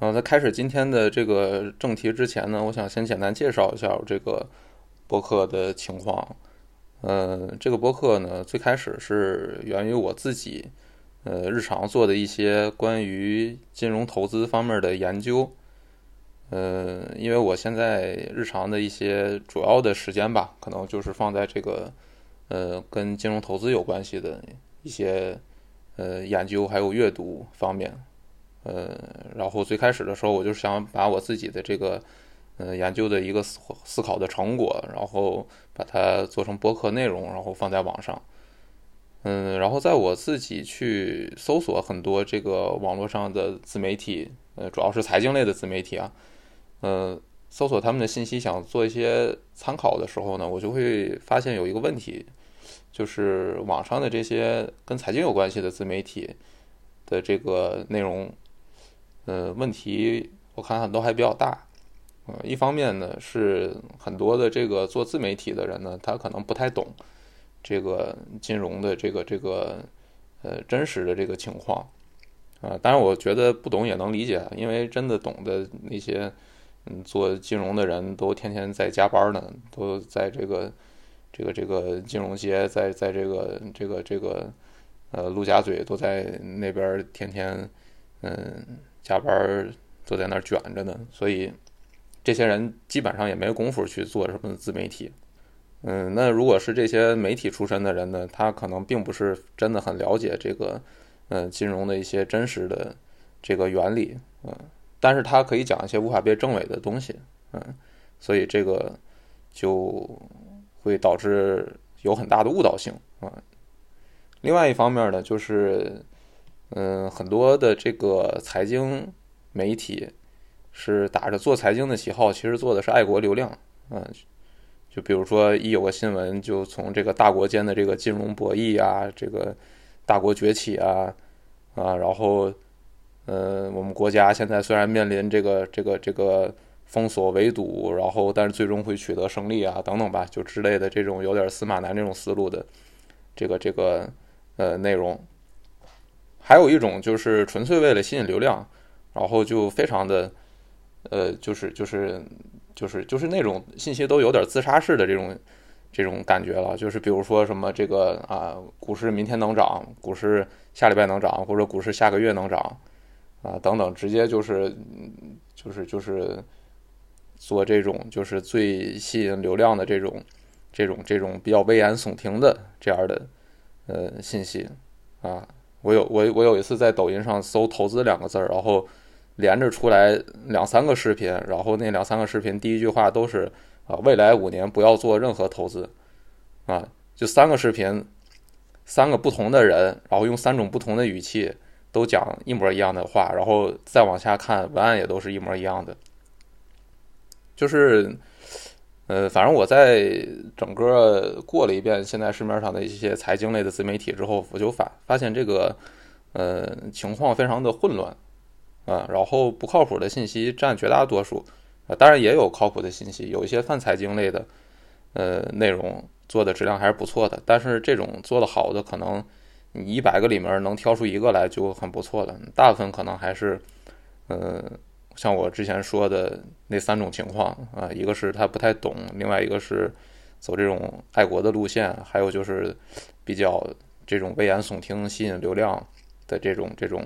呃，在开始今天的这个正题之前呢，我想先简单介绍一下这个播客的情况。呃，这个播客呢，最开始是源于我自己，呃，日常做的一些关于金融投资方面的研究。呃，因为我现在日常的一些主要的时间吧，可能就是放在这个呃跟金融投资有关系的一些呃研究还有阅读方面。呃，然后最开始的时候，我就想把我自己的这个，呃，研究的一个思思考的成果，然后把它做成播客内容，然后放在网上。嗯，然后在我自己去搜索很多这个网络上的自媒体，呃，主要是财经类的自媒体啊，呃，搜索他们的信息，想做一些参考的时候呢，我就会发现有一个问题，就是网上的这些跟财经有关系的自媒体的这个内容。呃，问题我看看都还比较大，呃，一方面呢是很多的这个做自媒体的人呢，他可能不太懂这个金融的这个这个呃真实的这个情况，啊，当然我觉得不懂也能理解，因为真的懂的那些嗯做金融的人都天天在加班呢，都在这个这个这个金融街，在在这个这个这个呃陆家嘴都在那边天天嗯。加班都在那儿卷着呢，所以这些人基本上也没功夫去做什么自媒体。嗯，那如果是这些媒体出身的人呢，他可能并不是真的很了解这个，嗯，金融的一些真实的这个原理，嗯，但是他可以讲一些无法被证伪的东西，嗯，所以这个就会导致有很大的误导性啊。另外一方面呢，就是。嗯，很多的这个财经媒体是打着做财经的旗号，其实做的是爱国流量。嗯，就比如说一有个新闻，就从这个大国间的这个金融博弈啊，这个大国崛起啊，啊，然后，呃，我们国家现在虽然面临这个这个这个封锁围堵，然后但是最终会取得胜利啊，等等吧，就之类的这种有点司马南这种思路的这个这个呃内容。还有一种就是纯粹为了吸引流量，然后就非常的，呃，就是就是就是就是那种信息都有点自杀式的这种这种感觉了。就是比如说什么这个啊，股市明天能涨，股市下礼拜能涨，或者股市下个月能涨啊等等，直接就是就是就是做这种就是最吸引流量的这种这种这种比较危言耸听的这样的呃信息啊。我有我我有一次在抖音上搜“投资”两个字儿，然后连着出来两三个视频，然后那两三个视频第一句话都是啊，未来五年不要做任何投资，啊，就三个视频，三个不同的人，然后用三种不同的语气都讲一模一样的话，然后再往下看文案也都是一模一样的，就是。呃，反正我在整个过了一遍现在市面上的一些财经类的自媒体之后，我就发发现这个呃情况非常的混乱啊，然后不靠谱的信息占绝大多数啊，当然也有靠谱的信息，有一些泛财经类的呃内容做的质量还是不错的，但是这种做的好的可能你一百个里面能挑出一个来就很不错了，大部分可能还是呃。像我之前说的那三种情况啊，一个是他不太懂，另外一个是走这种爱国的路线，还有就是比较这种危言耸听、吸引流量的这种这种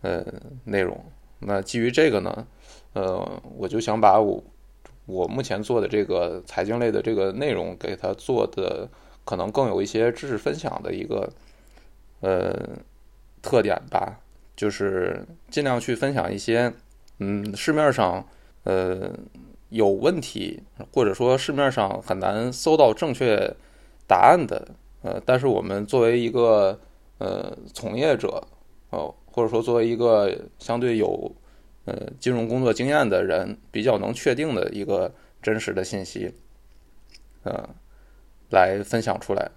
呃内容。那基于这个呢，呃，我就想把我我目前做的这个财经类的这个内容，给他做的可能更有一些知识分享的一个呃特点吧，就是尽量去分享一些。嗯，市面上呃有问题，或者说市面上很难搜到正确答案的，呃，但是我们作为一个呃从业者，哦，或者说作为一个相对有呃金融工作经验的人，比较能确定的一个真实的信息，呃，来分享出来。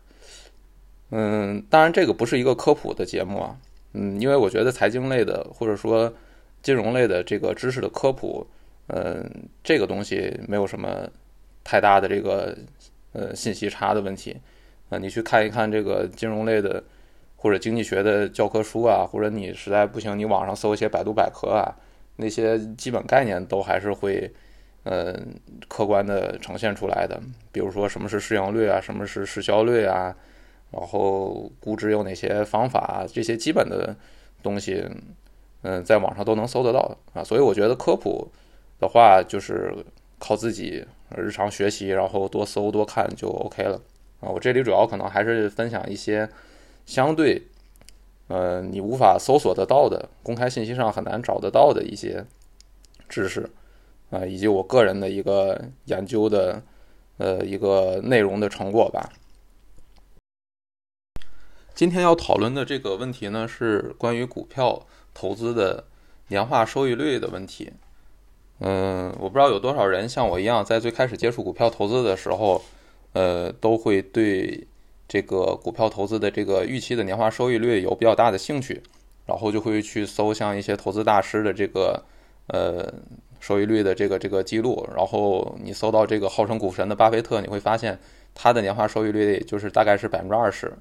嗯，当然这个不是一个科普的节目啊，嗯，因为我觉得财经类的，或者说。金融类的这个知识的科普，嗯，这个东西没有什么太大的这个呃信息差的问题啊。你去看一看这个金融类的或者经济学的教科书啊，或者你实在不行，你网上搜一些百度百科啊，那些基本概念都还是会，呃，客观的呈现出来的。比如说什么是市盈率啊，什么是市销率啊，然后估值有哪些方法，这些基本的东西，嗯，在网上都能搜得到啊。所以我觉得科普的话，就是靠自己日常学习，然后多搜多看就 OK 了啊。我这里主要可能还是分享一些相对。呃，你无法搜索得到的，公开信息上很难找得到的一些知识，啊，以及我个人的一个研究的，呃，一个内容的成果吧。今天要讨论的这个问题呢，是关于股票投资的年化收益率的问题。嗯，我不知道有多少人像我一样，在最开始接触股票投资的时候，呃，都会对。这个股票投资的这个预期的年化收益率有比较大的兴趣，然后就会去搜像一些投资大师的这个呃收益率的这个这个记录，然后你搜到这个号称股神的巴菲特，你会发现他的年化收益率就是大概是百分之二十，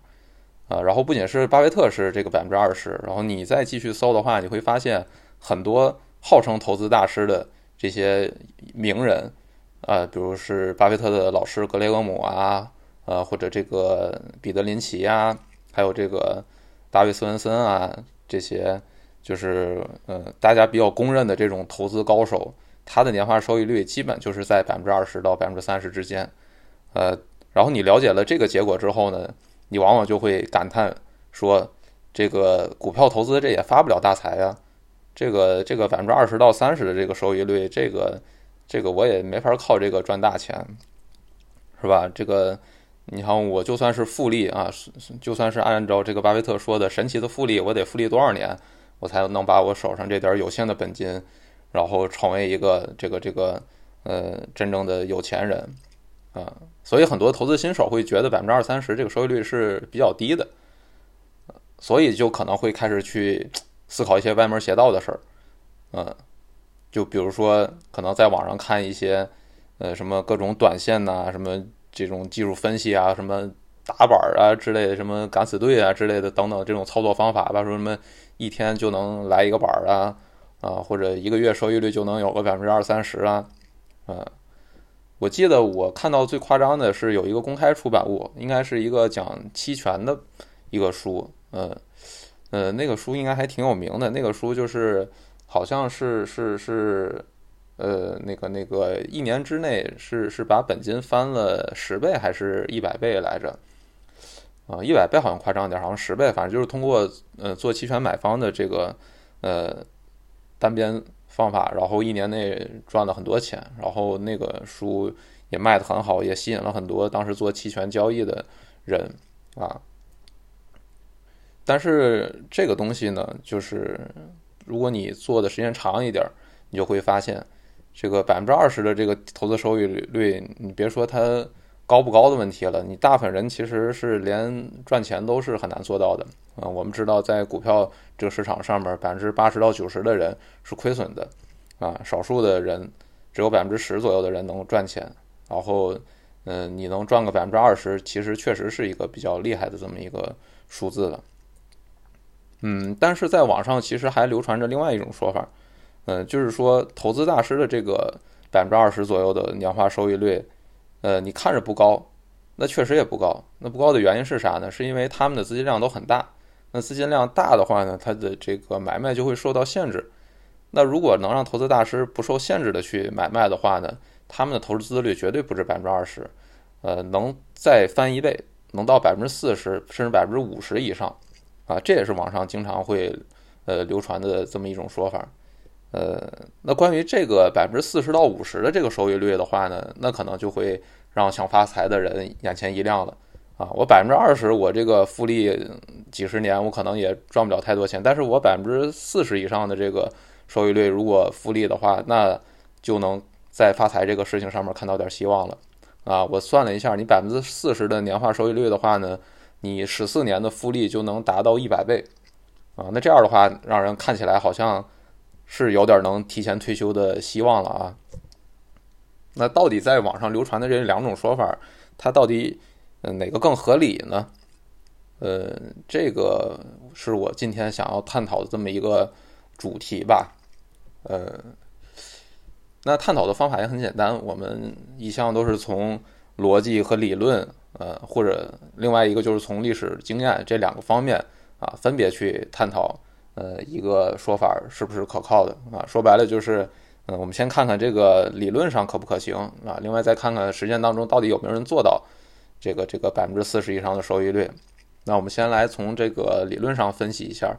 啊，然后不仅是巴菲特是这个百分之二十，然后你再继续搜的话，你会发现很多号称投资大师的这些名人，啊，比如是巴菲特的老师格雷厄姆啊。呃，或者这个彼得林奇啊，还有这个大卫斯文森啊，这些就是呃大家比较公认的这种投资高手，他的年化收益率基本就是在百分之二十到百分之三十之间。呃，然后你了解了这个结果之后呢，你往往就会感叹说，这个股票投资这也发不了大财呀，这个这个百分之二十到三十的这个收益率，这个这个我也没法靠这个赚大钱，是吧？这个。你看，我就算是复利啊，就算是按照这个巴菲特说的神奇的复利，我得复利多少年，我才能把我手上这点有限的本金，然后成为一个这个这个呃真正的有钱人啊？所以很多投资新手会觉得百分之二三十这个收益率是比较低的，所以就可能会开始去思考一些歪门邪道的事儿，嗯，就比如说可能在网上看一些呃什么各种短线呐什么。这种技术分析啊，什么打板啊之类的，什么敢死队啊之类的等等，这种操作方法吧，说什么一天就能来一个板啊，啊，或者一个月收益率就能有个百分之二三十啊，啊，我记得我看到最夸张的是有一个公开出版物，应该是一个讲期权的一个书，嗯，呃，那个书应该还挺有名的，那个书就是好像是是是。呃，那个那个，一年之内是是把本金翻了十倍还是一百倍来着？啊，一百倍好像夸张点，好像十倍，反正就是通过呃做期权买方的这个呃单边方法，然后一年内赚了很多钱，然后那个书也卖的很好，也吸引了很多当时做期权交易的人啊。但是这个东西呢，就是如果你做的时间长一点，你就会发现。这个百分之二十的这个投资收益率，你别说它高不高的问题了，你大部分人其实是连赚钱都是很难做到的啊。我们知道，在股票这个市场上面，百分之八十到九十的人是亏损的啊，少数的人只有百分之十左右的人能赚钱。然后，嗯，你能赚个百分之二十，其实确实是一个比较厉害的这么一个数字了。嗯，但是在网上其实还流传着另外一种说法。嗯，就是说，投资大师的这个百分之二十左右的年化收益率，呃，你看着不高，那确实也不高。那不高的原因是啥呢？是因为他们的资金量都很大。那资金量大的话呢，它的这个买卖就会受到限制。那如果能让投资大师不受限制的去买卖的话呢，他们的投资资率绝对不止百分之二十，呃，能再翻一倍，能到百分之四十甚至百分之五十以上，啊，这也是网上经常会呃流传的这么一种说法。呃，那关于这个百分之四十到五十的这个收益率的话呢，那可能就会让想发财的人眼前一亮了啊！我百分之二十，我这个复利几十年，我可能也赚不了太多钱，但是我百分之四十以上的这个收益率，如果复利的话，那就能在发财这个事情上面看到点希望了啊！我算了一下，你百分之四十的年化收益率的话呢，你十四年的复利就能达到一百倍啊！那这样的话，让人看起来好像。是有点能提前退休的希望了啊！那到底在网上流传的这两种说法，它到底嗯哪个更合理呢？呃，这个是我今天想要探讨的这么一个主题吧。呃，那探讨的方法也很简单，我们一向都是从逻辑和理论，呃，或者另外一个就是从历史经验这两个方面啊，分别去探讨，呃，一个说法是不是可靠的啊？说白了就是，嗯，我们先看看这个理论上可不可行啊，另外再看看实践当中到底有没有人做到这个这个百分之四十以上的收益率。那我们先来从这个理论上分析一下。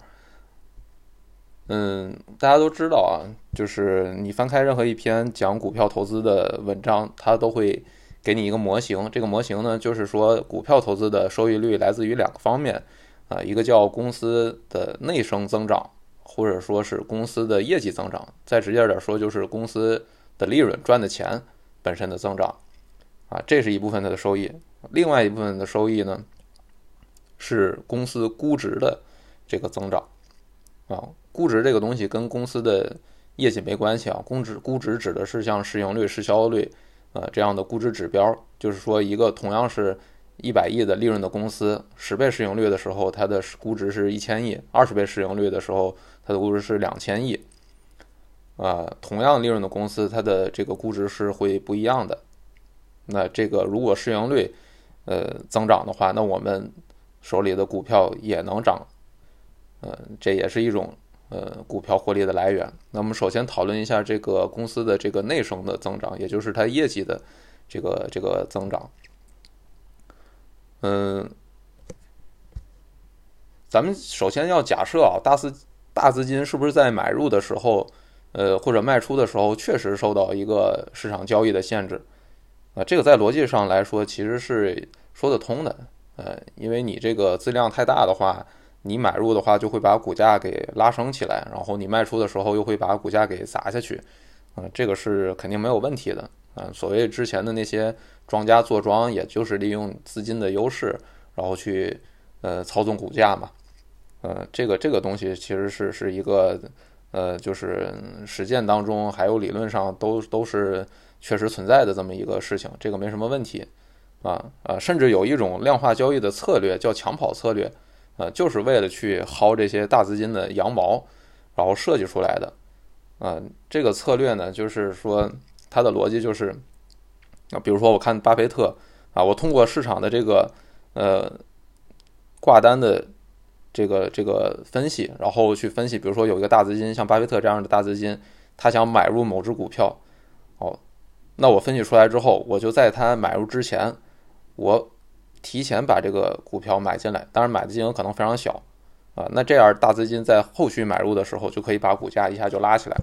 嗯，大家都知道啊，就是你翻开任何一篇讲股票投资的文章，它都会给你一个模型。这个模型呢，就是说股票投资的收益率来自于两个方面啊，一个叫公司的内生增长，或者说是公司的业绩增长。再直接点说，就是公司的利润赚的钱本身的增长啊，这是一部分它的收益。另外一部分的收益呢，是公司估值的这个增长啊。估值这个东西跟公司的业绩没关系啊，估值估值指的是像市盈率、市销率，呃这样的估值指标。就是说，一个同样是一百亿的利润的公司，十倍市盈率的时候，它的估值是一千亿；二十倍市盈率的时候，它的估值是两千亿。啊，同样利润的公司，它的这个估值是会不一样的。那这个如果市盈率呃增长的话，那我们手里的股票也能涨，呃，这也是一种。呃，股票获利的来源。那我们首先讨论一下这个公司的这个内生的增长，也就是它业绩的这个这个增长。嗯，咱们首先要假设啊，大四大资金是不是在买入的时候，呃，或者卖出的时候，确实受到一个市场交易的限制啊？这个在逻辑上来说，其实是说得通的。呃，因为你这个资量太大的话。你买入的话，就会把股价给拉升起来，然后你卖出的时候又会把股价给砸下去，啊，这个是肯定没有问题的，啊，所谓之前的那些庄家坐庄，也就是利用资金的优势，然后去呃操纵股价嘛，呃，这个这个东西其实是是一个呃，就是实践当中还有理论上都都是确实存在的这么一个事情，这个没什么问题，啊啊，甚至有一种量化交易的策略叫抢跑策略。呃，就是为了去薅这些大资金的羊毛，然后设计出来的。啊，这个策略呢，就是说它的逻辑就是，啊，比如说我看巴菲特啊，我通过市场的这个呃挂单的这个这个分析，然后去分析，比如说有一个大资金，像巴菲特这样的大资金，他想买入某只股票，哦，那我分析出来之后，我就在他买入之前，我。提前把这个股票买进来，当然买的金额可能非常小，啊，那这样大资金在后续买入的时候就可以把股价一下就拉起来，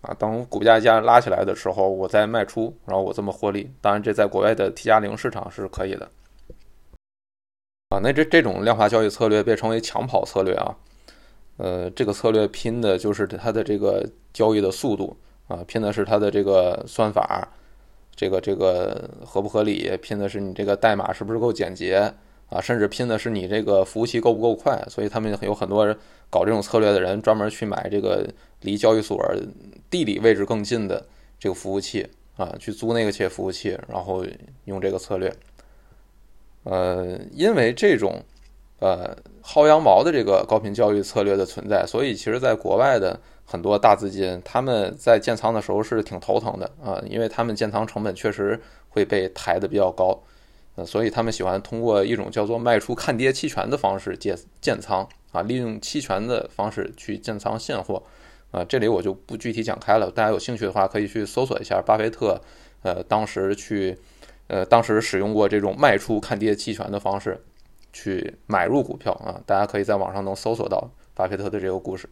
啊，等股价一下拉起来的时候，我再卖出，然后我这么获利。当然，这在国外的 T 加零市场是可以的，啊，那这这种量化交易策略被称为抢跑策略啊，呃，这个策略拼的就是它的这个交易的速度啊，拼的是它的这个算法。这个这个合不合理？拼的是你这个代码是不是够简洁啊？甚至拼的是你这个服务器够不够快？所以他们有很多人搞这种策略的人，专门去买这个离交易所地理位置更近的这个服务器啊，去租那个企业服务器，然后用这个策略。呃，因为这种呃薅羊毛的这个高频交易策略的存在，所以其实在国外的。很多大资金他们在建仓的时候是挺头疼的啊，因为他们建仓成本确实会被抬得比较高，呃，所以他们喜欢通过一种叫做卖出看跌期权的方式建建仓啊，利用期权的方式去建仓现货啊。这里我就不具体讲开了，大家有兴趣的话可以去搜索一下巴菲特，呃，当时去，呃，当时使用过这种卖出看跌期权的方式去买入股票啊，大家可以在网上能搜索到巴菲特的这个故事。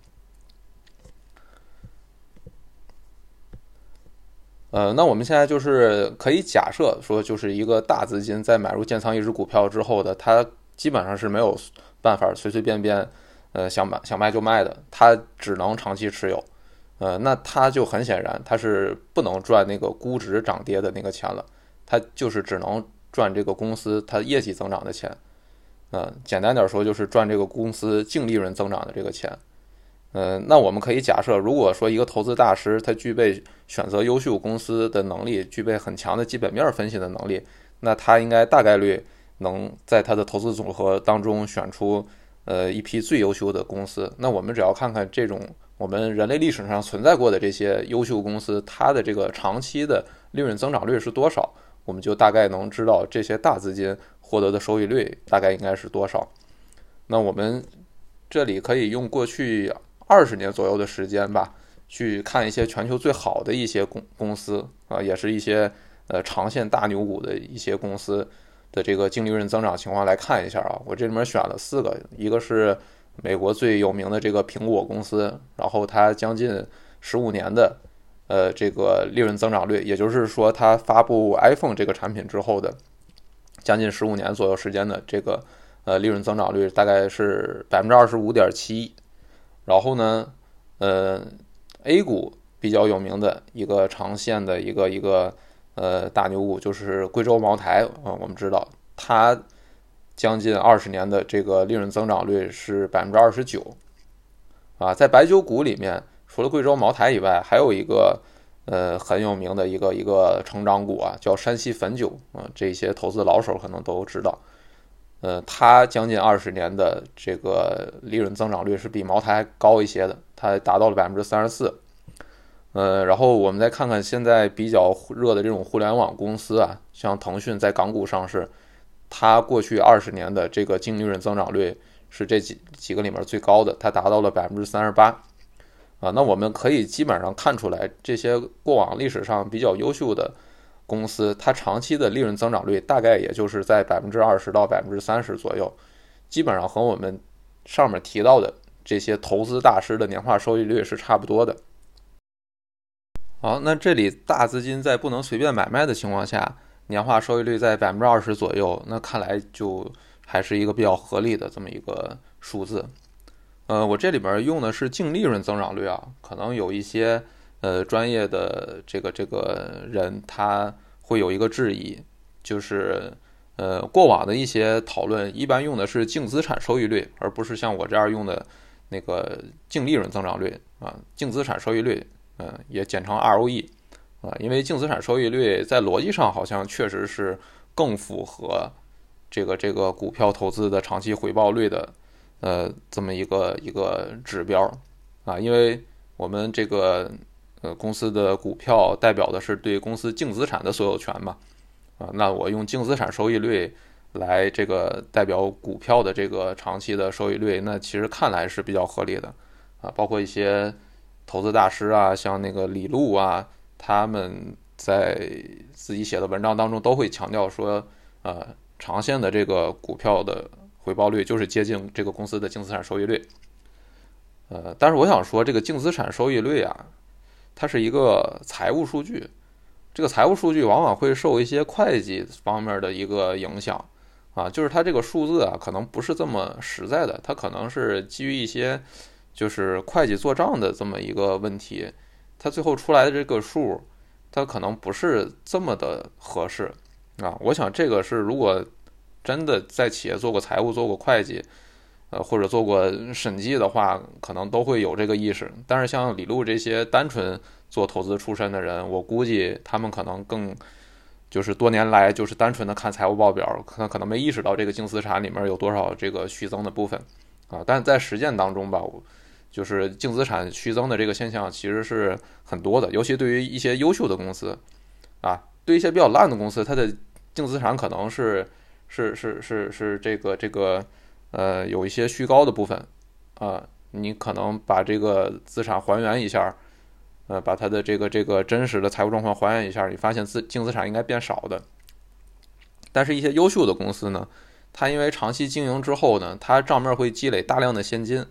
呃，那我们现在就是可以假设说，就是一个大资金在买入建仓一只股票之后的，它基本上是没有办法随随便便，呃，想买想卖就卖的，它只能长期持有，呃，那它就很显然，它是不能赚那个估值涨跌的那个钱了，它就是只能赚这个公司它业绩增长的钱，嗯，简单点说就是赚这个公司净利润增长的这个钱。嗯，那我们可以假设，如果说一个投资大师他具备选择优秀公司的能力，具备很强的基本面分析的能力，那他应该大概率能在他的投资组合当中选出呃一批最优秀的公司。那我们只要看看这种我们人类历史上存在过的这些优秀公司，它的这个长期的利润增长率是多少，我们就大概能知道这些大资金获得的收益率大概应该是多少。那我们这里可以用过去二十年左右的时间吧，去看一些全球最好的一些公公司啊，也是一些呃长线大牛股的一些公司的这个净利润增长情况来看一下啊。我这里面选了四个，一个是。美国最有名的这个苹果公司，然后它将近十五年的，呃，这个利润增长率，也就是说，它发布 iPhone 这个产品之后的将近十五年左右时间的这个呃利润增长率大概是百分之二十五点七。然后呢，呃，A 股比较有名的一个长线的一个一个呃大牛股就是贵州茅台啊，我们知道它。将近二十年的这个利润增长率是百分之二十九，啊，在白酒股里面，除了贵州茅台以外，还有一个呃很有名的一个一个成长股啊，叫山西汾酒啊，这些投资老手可能都知道，呃，它将近二十年的这个利润增长率是比茅台高一些的，它达到了百分之三十四，呃，然后我们再看看现在比较热的这种互联网公司啊，像腾讯在港股上市。它过去二十年的这个净利润增长率是这几几个里面最高的，它达到了百分之三十八，啊，那我们可以基本上看出来，这些过往历史上比较优秀的公司，它长期的利润增长率大概也就是在百分之二十到百分之三十左右，基本上和我们上面提到的这些投资大师的年化收益率是差不多的。好，那这里大资金在不能随便买卖的情况下。年化收益率在百分之二十左右，那看来就还是一个比较合理的这么一个数字。呃，我这里边用的是净利润增长率啊，可能有一些呃专业的这个这个人他会有一个质疑，就是呃过往的一些讨论一般用的是净资产收益率，而不是像我这样用的那个净利润增长率啊，净资产收益率，嗯，也简称 ROE。啊，因为净资产收益率在逻辑上好像确实是更符合这个这个股票投资的长期回报率的，呃，这么一个一个指标啊，因为我们这个呃公司的股票代表的是对公司净资产的所有权嘛，啊，那我用净资产收益率来这个代表股票的这个长期的收益率，那其实看来是比较合理的啊，包括一些投资大师啊，像那个李路啊。他们在自己写的文章当中都会强调说，呃，长线的这个股票的回报率就是接近这个公司的净资产收益率。呃，但是我想说，这个净资产收益率啊，它是一个财务数据，这个财务数据往往会受一些会计方面的一个影响啊，就是它这个数字啊，可能不是这么实在的，它可能是基于一些就是会计做账的这么一个问题。它最后出来的这个数，它可能不是这么的合适啊。我想这个是如果真的在企业做过财务、做过会计，呃，或者做过审计的话，可能都会有这个意识。但是像李路这些单纯做投资出身的人，我估计他们可能更就是多年来就是单纯的看财务报表，可能可能没意识到这个净资产里面有多少这个虚增的部分啊。但在实践当中吧，就是净资产虚增的这个现象其实是很多的，尤其对于一些优秀的公司，啊，对一些比较烂的公司，它的净资产可能是是是是是这个这个呃有一些虚高的部分，啊，你可能把这个资产还原一下，呃，把它的这个这个真实的财务状况还原一下，你发现资净资产应该变少的，但是一些优秀的公司呢，它因为长期经营之后呢，它账面会积累大量的现金。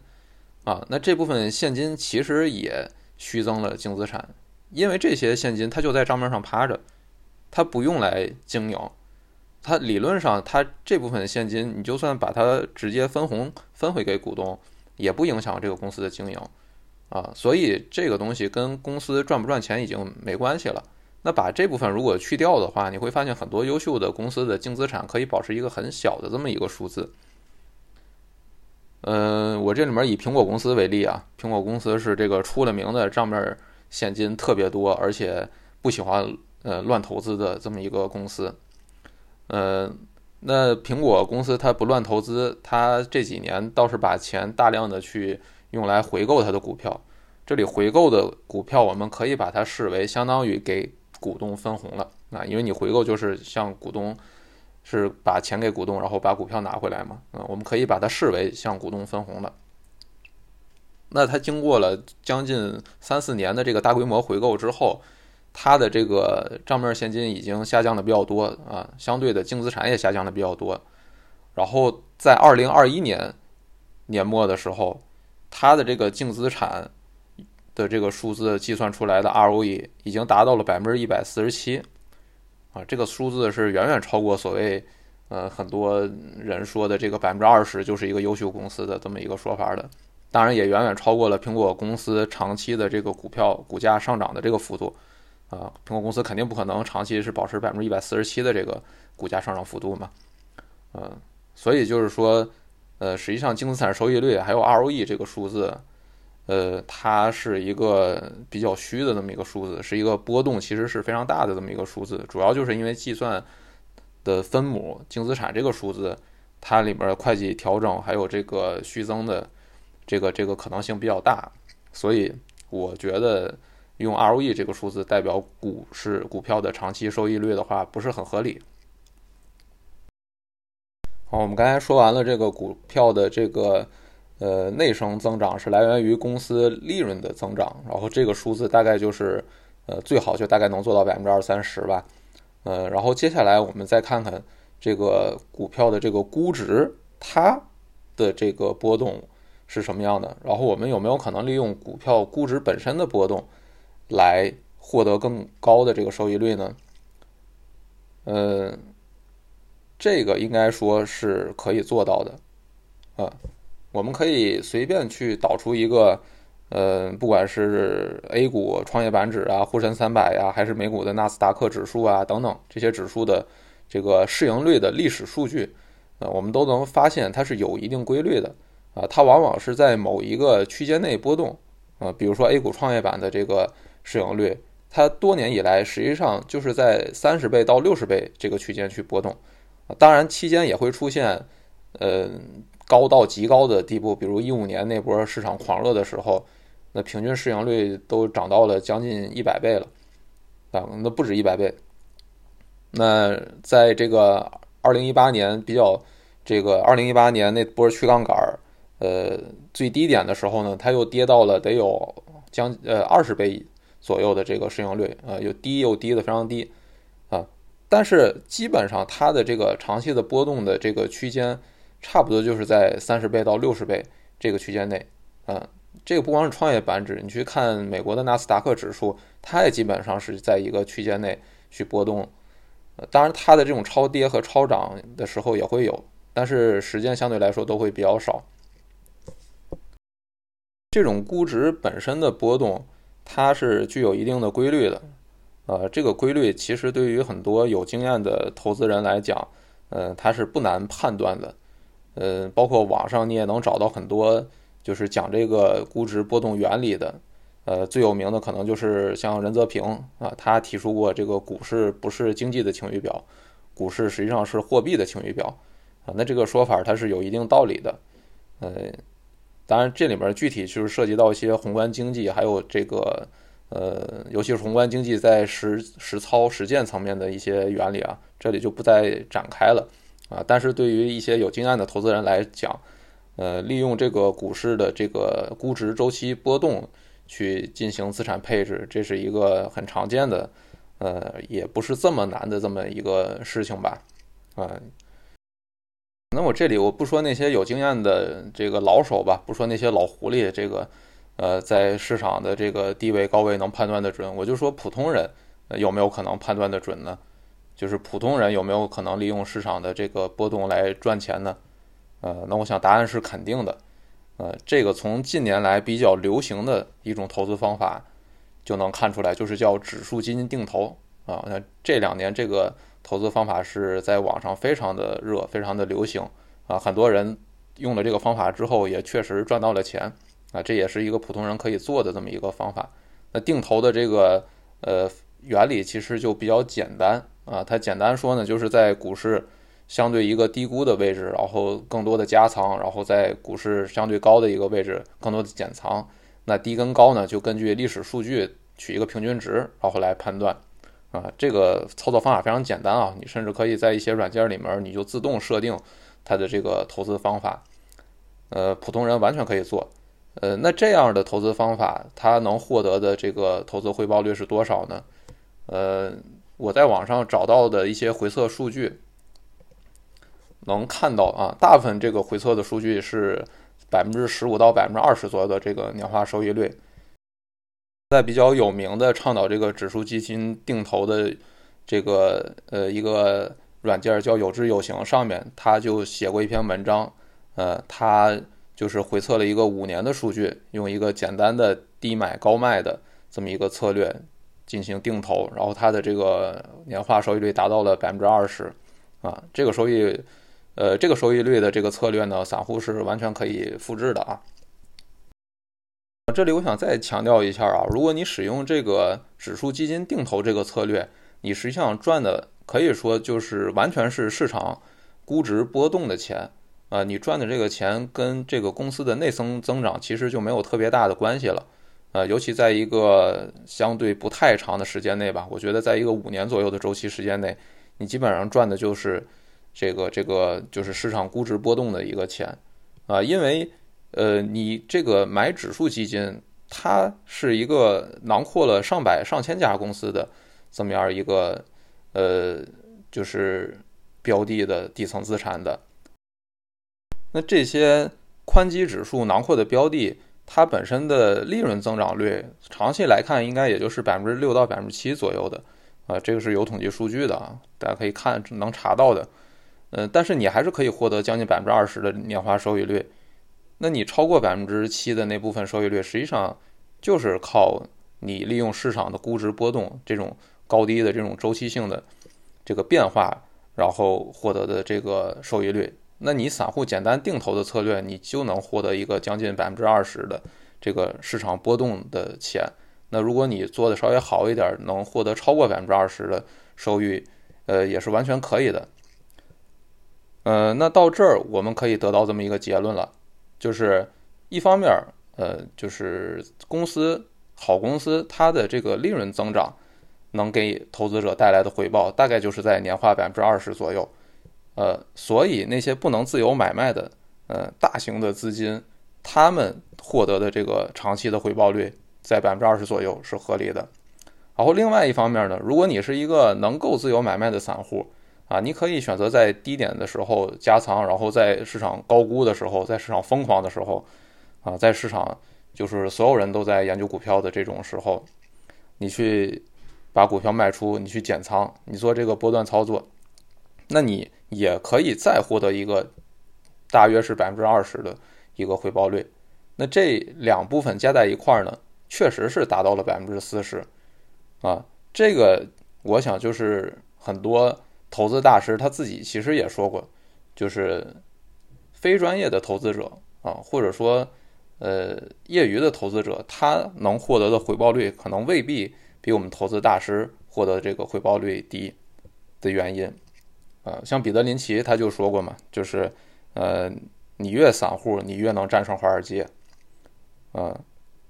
啊，那这部分现金其实也虚增了净资产，因为这些现金它就在账面上趴着，它不用来经营，它理论上它这部分现金你就算把它直接分红分回给股东，也不影响这个公司的经营，啊，所以这个东西跟公司赚不赚钱已经没关系了。那把这部分如果去掉的话，你会发现很多优秀的公司的净资产可以保持一个很小的这么一个数字。嗯，我这里面以苹果公司为例啊，苹果公司是这个出了名的账面现金特别多，而且不喜欢呃乱投资的这么一个公司。呃，那苹果公司它不乱投资，它这几年倒是把钱大量的去用来回购它的股票，这里回购的股票，我们可以把它视为相当于给股东分红了啊，因为你回购就是向股东是把钱给股东，然后把股票拿回来嘛，嗯，我们可以把它视为向股东分红的。那它经过了将近三四年的这个大规模回购之后，它的这个账面现金已经下降的比较多啊，相对的净资产也下降的比较多。然后在二零二一年年末的时候，它的这个净资产的这个数字计算出来的 ROE 已经达到了百分之一百四十七啊，这个数字是远远超过所谓呃很多人说的这个百分之二十就是一个优秀公司的这么一个说法的。当然也远远超过了苹果公司长期的这个股票股价上涨的这个幅度，啊，苹果公司肯定不可能长期是保持百分之一百四十七的这个股价上涨幅度嘛，嗯，所以就是说，呃，实际上净资产收益率还有 ROE 这个数字，呃，它是一个比较虚的这么一个数字，是一个波动其实是非常大的这么一个数字，主要就是因为计算的分母净资产这个数字，它里面会计调整还有这个虚增的。这个这个可能性比较大，所以我觉得用 ROE 这个数字代表股市股票的长期收益率的话，不是很合理。好，我们刚才说完了这个股票的这个呃内生增长是来源于公司利润的增长，然后这个数字大概就是呃最好就大概能做到百分之二三十吧，呃，然后接下来我们再看看这个股票的这个估值它的这个波动。是什么样的？然后我们有没有可能利用股票估值本身的波动，来获得更高的这个收益率呢？呃，这个应该说是可以做到的。啊，我们可以随便去导出一个，呃，不管是 A 股创业板指啊、沪深三百呀，还是美股的纳斯达克指数啊等等这些指数的这个市盈率的历史数据，啊，我们都能发现它是有一定规律的。啊，它往往是在某一个区间内波动，啊，比如说 A 股创业板的这个市盈率，它多年以来实际上就是在三十倍到六十倍这个区间去波动，当然期间也会出现，呃，高到极高的地步，比如一五年那波市场狂热的时候，那平均市盈率都涨到了将近一百倍了，啊，那不止一百倍。那在这个二零一八年比较，这个二零一八年那波去杠杆儿。呃，最低点的时候呢，它又跌到了得有将呃二十倍左右的这个市盈率，呃，又低又低的非常低啊。但是基本上它的这个长期的波动的这个区间，差不多就是在三十倍到六十倍这个区间内，嗯，这个不光是创业板指，你去看美国的纳斯达克指数，它也基本上是在一个区间内去波动。呃，当然它的这种超跌和超涨的时候也会有，但是时间相对来说都会比较少。这种估值本身的波动，它是具有一定的规律的，呃，这个规律其实对于很多有经验的投资人来讲，呃，它是不难判断的，呃，包括网上你也能找到很多就是讲这个估值波动原理的，呃，最有名的可能就是像任泽平啊，他提出过这个股市不是经济的晴雨表，股市实际上是货币的晴雨表，啊，那这个说法它是有一定道理的，呃。当然，这里面具体就是涉及到一些宏观经济，还有这个，呃，尤其是宏观经济在实实操实践层面的一些原理啊，这里就不再展开了啊。但是对于一些有经验的投资人来讲，呃，利用这个股市的这个估值周期波动去进行资产配置，这是一个很常见的，呃，也不是这么难的这么一个事情吧，啊。那我这里我不说那些有经验的这个老手吧，不说那些老狐狸，这个，呃，在市场的这个地位高位能判断的准，我就说普通人有没有可能判断的准呢？就是普通人有没有可能利用市场的这个波动来赚钱呢？呃，那我想答案是肯定的。呃，这个从近年来比较流行的一种投资方法就能看出来，就是叫指数基金定投啊。那这两年这个。投资方法是在网上非常的热，非常的流行啊！很多人用了这个方法之后，也确实赚到了钱啊！这也是一个普通人可以做的这么一个方法。那定投的这个呃原理其实就比较简单啊，它简单说呢，就是在股市相对一个低估的位置，然后更多的加仓，然后在股市相对高的一个位置更多的减仓。那低跟高呢，就根据历史数据取一个平均值，然后来判断。啊，这个操作方法非常简单啊，你甚至可以在一些软件里面，你就自动设定它的这个投资方法。呃，普通人完全可以做。呃，那这样的投资方法，它能获得的这个投资回报率是多少呢？呃，我在网上找到的一些回测数据，能看到啊，大部分这个回测的数据是百分之十五到百分之二十左右的这个年化收益率。在比较有名的倡导这个指数基金定投的这个呃一个软件叫有知有行上面，他就写过一篇文章，呃，他就是回测了一个五年的数据，用一个简单的低买高卖的这么一个策略进行定投，然后它的这个年化收益率达到了百分之二十，啊，这个收益，呃，这个收益率的这个策略呢，散户是完全可以复制的啊。这里我想再强调一下啊，如果你使用这个指数基金定投这个策略，你实际上赚的可以说就是完全是市场估值波动的钱。啊，你赚的这个钱跟这个公司的内生增长其实就没有特别大的关系了。啊，尤其在一个相对不太长的时间内吧，我觉得在一个五年左右的周期时间内，你基本上赚的就是这个这个就是市场估值波动的一个钱。啊，因为。呃，你这个买指数基金，它是一个囊括了上百上千家公司的这么样一个呃，就是标的的底层资产的。那这些宽基指数囊括的标的，它本身的利润增长率，长期来看应该也就是百分之六到百分之七左右的啊，这个是有统计数据的啊，大家可以看能查到的。嗯，但是你还是可以获得将近百分之二十的年化收益率。那你超过百分之七的那部分收益率，实际上就是靠你利用市场的估值波动这种高低的这种周期性的这个变化，然后获得的这个收益率。那你散户简单定投的策略，你就能获得一个将近百分之二十的这个市场波动的钱。那如果你做的稍微好一点，能获得超过百分之二十的收益，呃，也是完全可以的。呃，那到这儿我们可以得到这么一个结论了。就是一方面，呃，就是公司好公司，它的这个利润增长能给投资者带来的回报，大概就是在年化百分之二十左右，呃，所以那些不能自由买卖的，呃，大型的资金，他们获得的这个长期的回报率在百分之二十左右是合理的。然后另外一方面呢，如果你是一个能够自由买卖的散户，啊，你可以选择在低点的时候加仓，然后在市场高估的时候，在市场疯狂的时候，啊，在市场就是所有人都在研究股票的这种时候，你去把股票卖出，你去减仓，你做这个波段操作，那你也可以再获得一个大约是百分之二十的一个回报率。那这两部分加在一块儿呢，确实是达到了百分之四十。啊，这个我想就是很多。投资大师他自己其实也说过，就是非专业的投资者啊，或者说呃业余的投资者，他能获得的回报率可能未必比我们投资大师获得这个回报率低的原因啊。像彼得林奇他就说过嘛，就是呃你越散户，你越能战胜华尔街啊。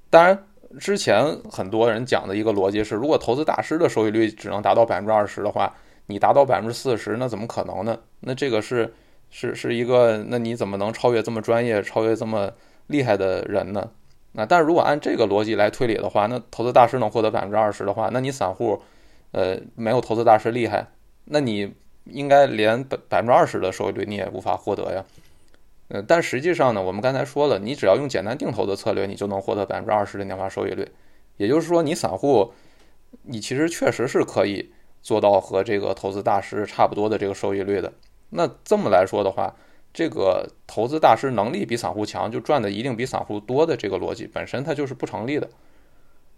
当然，之前很多人讲的一个逻辑是，如果投资大师的收益率只能达到百分之二十的话。你达到百分之四十，那怎么可能呢？那这个是是是一个，那你怎么能超越这么专业、超越这么厉害的人呢？那但是如果按这个逻辑来推理的话，那投资大师能获得百分之二十的话，那你散户，呃，没有投资大师厉害，那你应该连百百分之二十的收益率你也无法获得呀。呃，但实际上呢，我们刚才说了，你只要用简单定投的策略，你就能获得百分之二十的年化收益率。也就是说，你散户，你其实确实是可以。做到和这个投资大师差不多的这个收益率的，那这么来说的话，这个投资大师能力比散户强，就赚的一定比散户多的这个逻辑本身它就是不成立的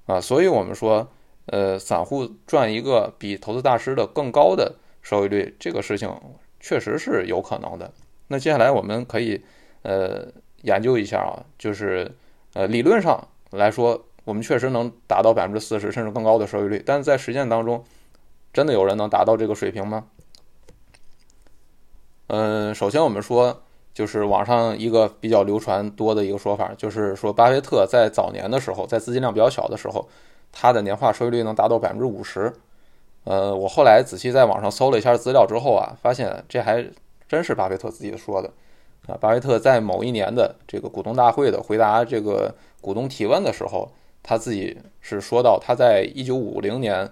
啊。所以我们说，呃，散户赚一个比投资大师的更高的收益率，这个事情确实是有可能的。那接下来我们可以呃研究一下啊，就是呃理论上来说，我们确实能达到百分之四十甚至更高的收益率，但是在实践当中。真的有人能达到这个水平吗？嗯，首先我们说，就是网上一个比较流传多的一个说法，就是说巴菲特在早年的时候，在资金量比较小的时候，他的年化收益率能达到百分之五十。呃，我后来仔细在网上搜了一下资料之后啊，发现这还真是巴菲特自己说的啊。巴菲特在某一年的这个股东大会的回答这个股东提问的时候，他自己是说到他在一九五零年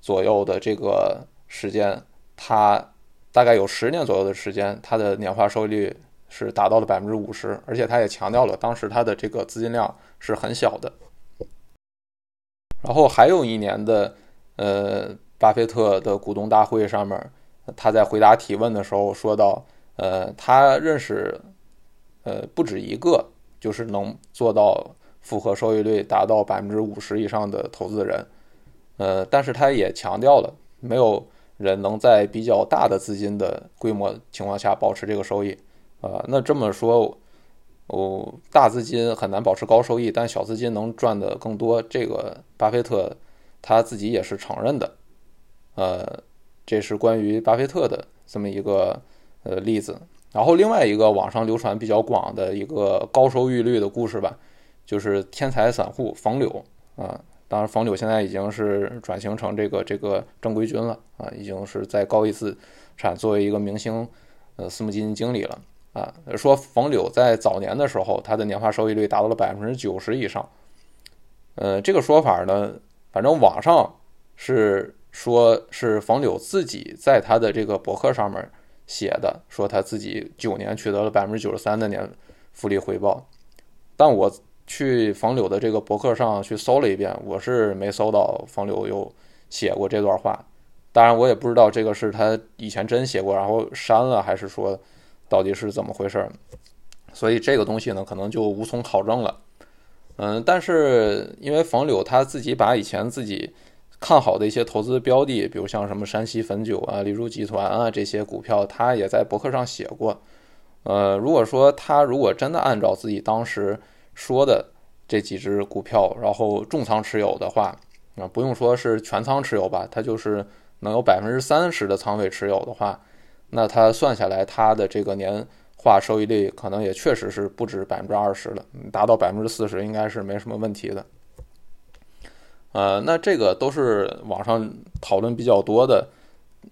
左右的这个时间，他大概有十年左右的时间，他的年化收益率是达到了百分之五十，而且他也强调了当时他的这个资金量是很小的。然后还有一年的。呃，巴菲特的股东大会上面，他在回答提问的时候说到，呃，他认识，呃，不止一个，就是能做到复合收益率达到百分之五十以上的投资人，呃，但是他也强调了，没有人能在比较大的资金的规模情况下保持这个收益，啊，那这么说，哦，大资金很难保持高收益，但小资金能赚的更多，这个巴菲特。他自己也是承认的，呃，这是关于巴菲特的这么一个呃例子。然后另外一个网上流传比较广的一个高收益率的故事吧，就是天才散户冯柳啊。当然，冯柳现在已经是转型成这个这个正规军了啊，已经是在高毅资产作为一个明星呃私募基金经理了啊。说冯柳在早年的时候，他的年化收益率达到了百分之九十以上。呃，这个说法呢？反正网上是说，是冯柳自己在他的这个博客上面写的，说他自己九年取得了百分之九十三的年复利回报。但我去冯柳的这个博客上去搜了一遍，我是没搜到冯柳有写过这段话。当然，我也不知道这个是他以前真写过，然后删了，还是说到底是怎么回事。所以这个东西呢，可能就无从考证了。嗯，但是因为冯柳他自己把以前自己看好的一些投资标的，比如像什么山西汾酒啊、丽珠集团啊这些股票，他也在博客上写过。呃，如果说他如果真的按照自己当时说的这几只股票，然后重仓持有的话，啊，不用说是全仓持有吧，他就是能有百分之三十的仓位持有的话，那他算下来他的这个年。化收益率可能也确实是不止百分之二十了，达到百分之四十应该是没什么问题的。呃，那这个都是网上讨论比较多的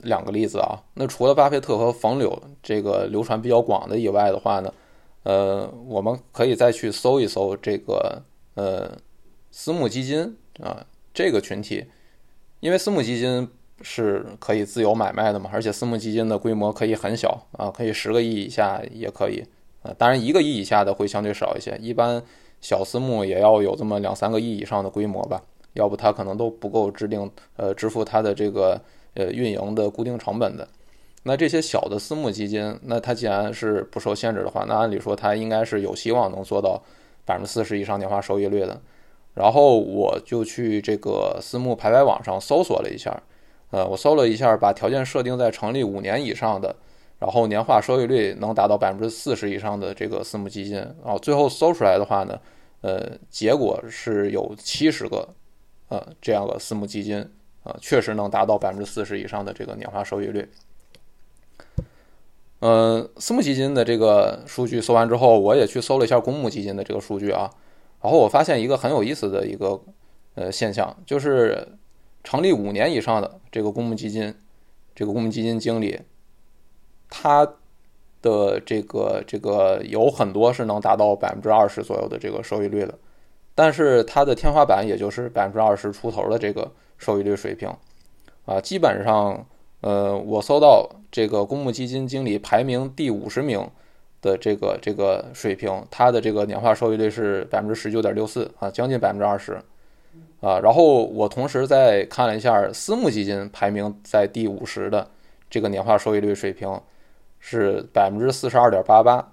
两个例子啊。那除了巴菲特和冯柳这个流传比较广的以外的话呢，呃，我们可以再去搜一搜这个呃私募基金啊这个群体，因为私募基金。是可以自由买卖的嘛？而且私募基金的规模可以很小啊，可以十个亿以下也可以啊。当然，一个亿以下的会相对少一些，一般小私募也要有这么两三个亿以上的规模吧，要不它可能都不够制定呃支付它的这个呃运营的固定成本的。那这些小的私募基金，那它既然是不受限制的话，那按理说它应该是有希望能做到百分之四十以上年化收益率的。然后我就去这个私募排排网上搜索了一下。呃，我搜了一下，把条件设定在成立五年以上的，然后年化收益率能达到百分之四十以上的这个私募基金，然后最后搜出来的话呢，呃，结果是有七十个，呃，这样的私募基金，啊，确实能达到百分之四十以上的这个年化收益率。嗯，私募基金的这个数据搜完之后，我也去搜了一下公募基金的这个数据啊，然后我发现一个很有意思的一个呃现象，就是。成立五年以上的这个公募基金，这个公募基金经理，他的这个这个有很多是能达到百分之二十左右的这个收益率的，但是它的天花板也就是百分之二十出头的这个收益率水平，啊，基本上，呃，我搜到这个公募基金经理排名第五十名的这个这个水平，它的这个年化收益率是百分之十九点六四啊，将近百分之二十。啊，然后我同时再看了一下私募基金排名在第五十的这个年化收益率水平是百分之四十二点八八，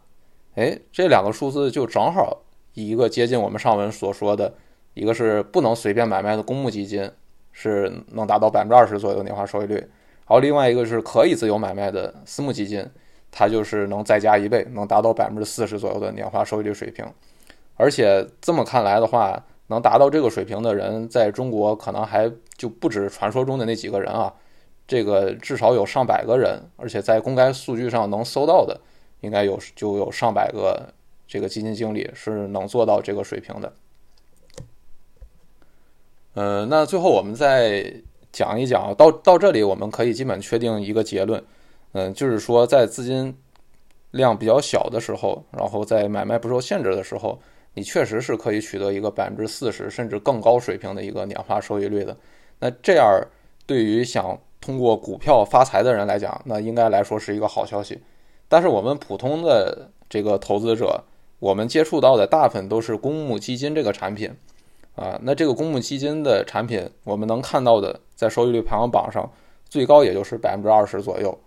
哎，这两个数字就正好一个接近我们上文所说的，一个是不能随便买卖的公募基金是能达到百分之二十左右年化收益率，然后另外一个是可以自由买卖的私募基金，它就是能再加一倍，能达到百分之四十左右的年化收益率水平，而且这么看来的话。能达到这个水平的人，在中国可能还就不止传说中的那几个人啊，这个至少有上百个人，而且在公开数据上能搜到的，应该有就有上百个这个基金经理是能做到这个水平的。呃，那最后我们再讲一讲，到到这里我们可以基本确定一个结论，嗯，就是说在资金量比较小的时候，然后在买卖不受限制的时候，你确实是可以取得一个百分之四十甚至更高水平的一个年化收益率的。那这样对于想通过股票发财的人来讲，那应该来说是一个好消息。但是我们普通的这个投资者，我们接触到的大部分都是公募基金这个产品。啊，那这个公募基金的产品，我们能看到的在收益率排行榜上最高也就是百分之二十左右。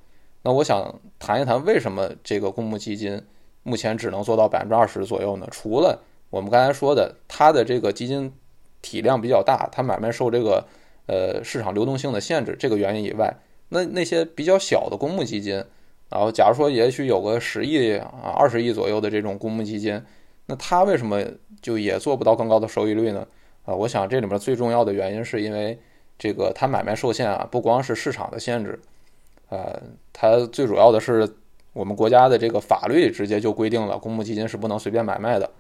那我想谈一谈为什么这个公募基金目前只能做到百分之二十左右呢？除了我们刚才说的它的这个基金体量比较大，它买卖受这个呃市场流动性的限制这个原因以外，那那些比较小的公募基金，然后假如说也许有个十亿啊二十亿左右的这种公募基金，那它为什么就也做不到更高的收益率呢？啊，我想这里面最重要的原因是因为这个它买卖受限啊，不光是市场的限制，呃，它最主要的是我们国家的这个法律直接就规定了公募基金是不能随便买卖的。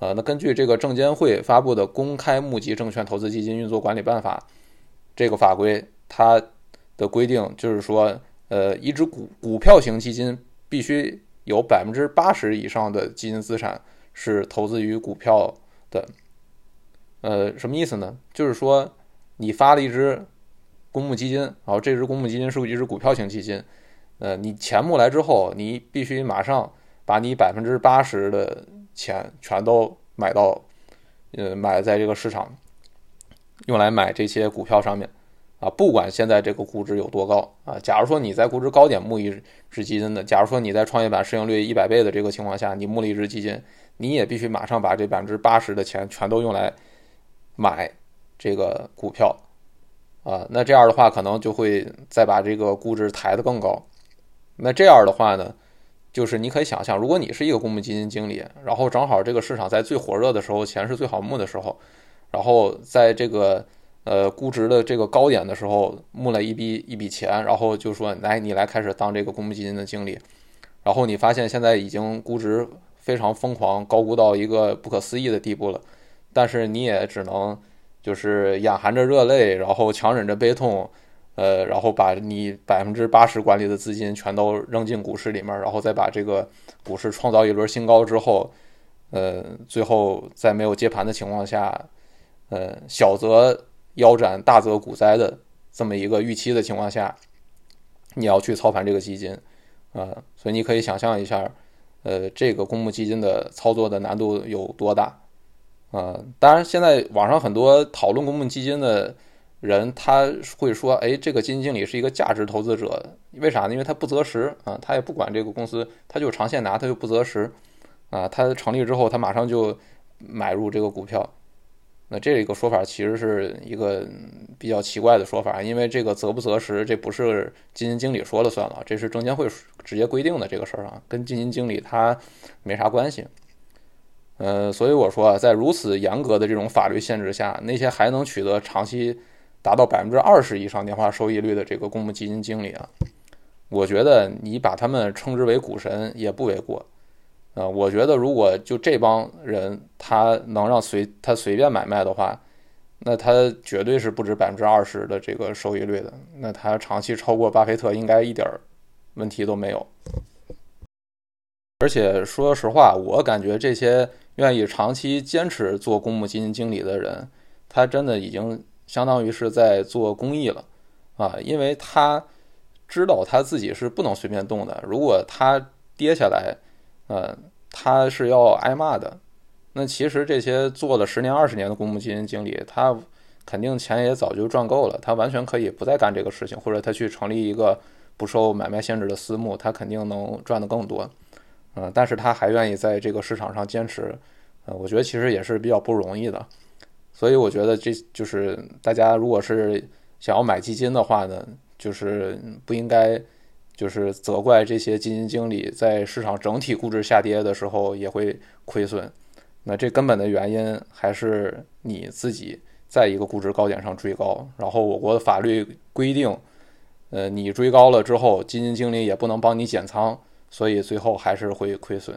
呃，那根据这个证监会发布的《公开募集证券投资基金运作管理办法》这个法规，它的规定就是说，呃，一只股股票型基金必须有百分之八十以上的基金资产是投资于股票的。呃，什么意思呢？就是说，你发了一只公募基金，然后这只公募基金是一只股票型基金，呃，你钱募来之后，你必须马上把你百分之八十的钱全都买到，呃，买在这个市场，用来买这些股票上面，啊，不管现在这个估值有多高啊，假如说你在估值高点募一只基金的，假如说你在创业板市盈率一百倍的这个情况下，你募了一只基金，你也必须马上把这百分之八十的钱全都用来。买这个股票啊，那这样的话可能就会再把这个估值抬得更高。那这样的话呢，就是你可以想象，如果你是一个公募基金经理，然后正好这个市场在最火热的时候，钱是最好募的时候，然后在这个呃估值的这个高点的时候募了一笔一笔钱，然后就说来你来开始当这个公募基金的经理，然后你发现现在已经估值非常疯狂，高估到一个不可思议的地步了。但是你也只能就是眼含着热泪，然后强忍着悲痛，呃，然后把你百分之八十管理的资金全都扔进股市里面，然后再把这个股市创造一轮新高之后，呃，最后在没有接盘的情况下，呃，小则腰斩，大则股灾的这么一个预期的情况下，你要去操盘这个基金，啊，所以你可以想象一下，呃，这个公募基金的操作的难度有多大。啊，当然，现在网上很多讨论公募基金的人，他会说：“哎，这个基金经理是一个价值投资者，为啥呢？因为他不择时啊，他也不管这个公司，他就长线拿，他就不择时啊。他成立之后，他马上就买入这个股票。那这个说法其实是一个比较奇怪的说法，因为这个择不择时，这不是基金经理说了算了，这是证监会直接规定的这个事儿啊，跟基金经理他没啥关系。”呃，所以我说啊，在如此严格的这种法律限制下，那些还能取得长期达到百分之二十以上年化收益率的这个公募基金经理啊，我觉得你把他们称之为股神也不为过。啊，我觉得如果就这帮人他能让随他随便买卖的话，那他绝对是不止百分之二十的这个收益率的。那他长期超过巴菲特应该一点问题都没有。而且说实话，我感觉这些。愿意长期坚持做公募基金经理的人，他真的已经相当于是在做公益了啊！因为他知道他自己是不能随便动的，如果他跌下来，呃，他是要挨骂的。那其实这些做了十年、二十年的公募基金经理，他肯定钱也早就赚够了，他完全可以不再干这个事情，或者他去成立一个不受买卖限制的私募，他肯定能赚得更多。嗯，但是他还愿意在这个市场上坚持，呃，我觉得其实也是比较不容易的，所以我觉得这就是大家如果是想要买基金的话呢，就是不应该就是责怪这些基金经理在市场整体估值下跌的时候也会亏损，那这根本的原因还是你自己在一个估值高点上追高，然后我国的法律规定，呃，你追高了之后，基金经理也不能帮你减仓。所以最后还是会亏损。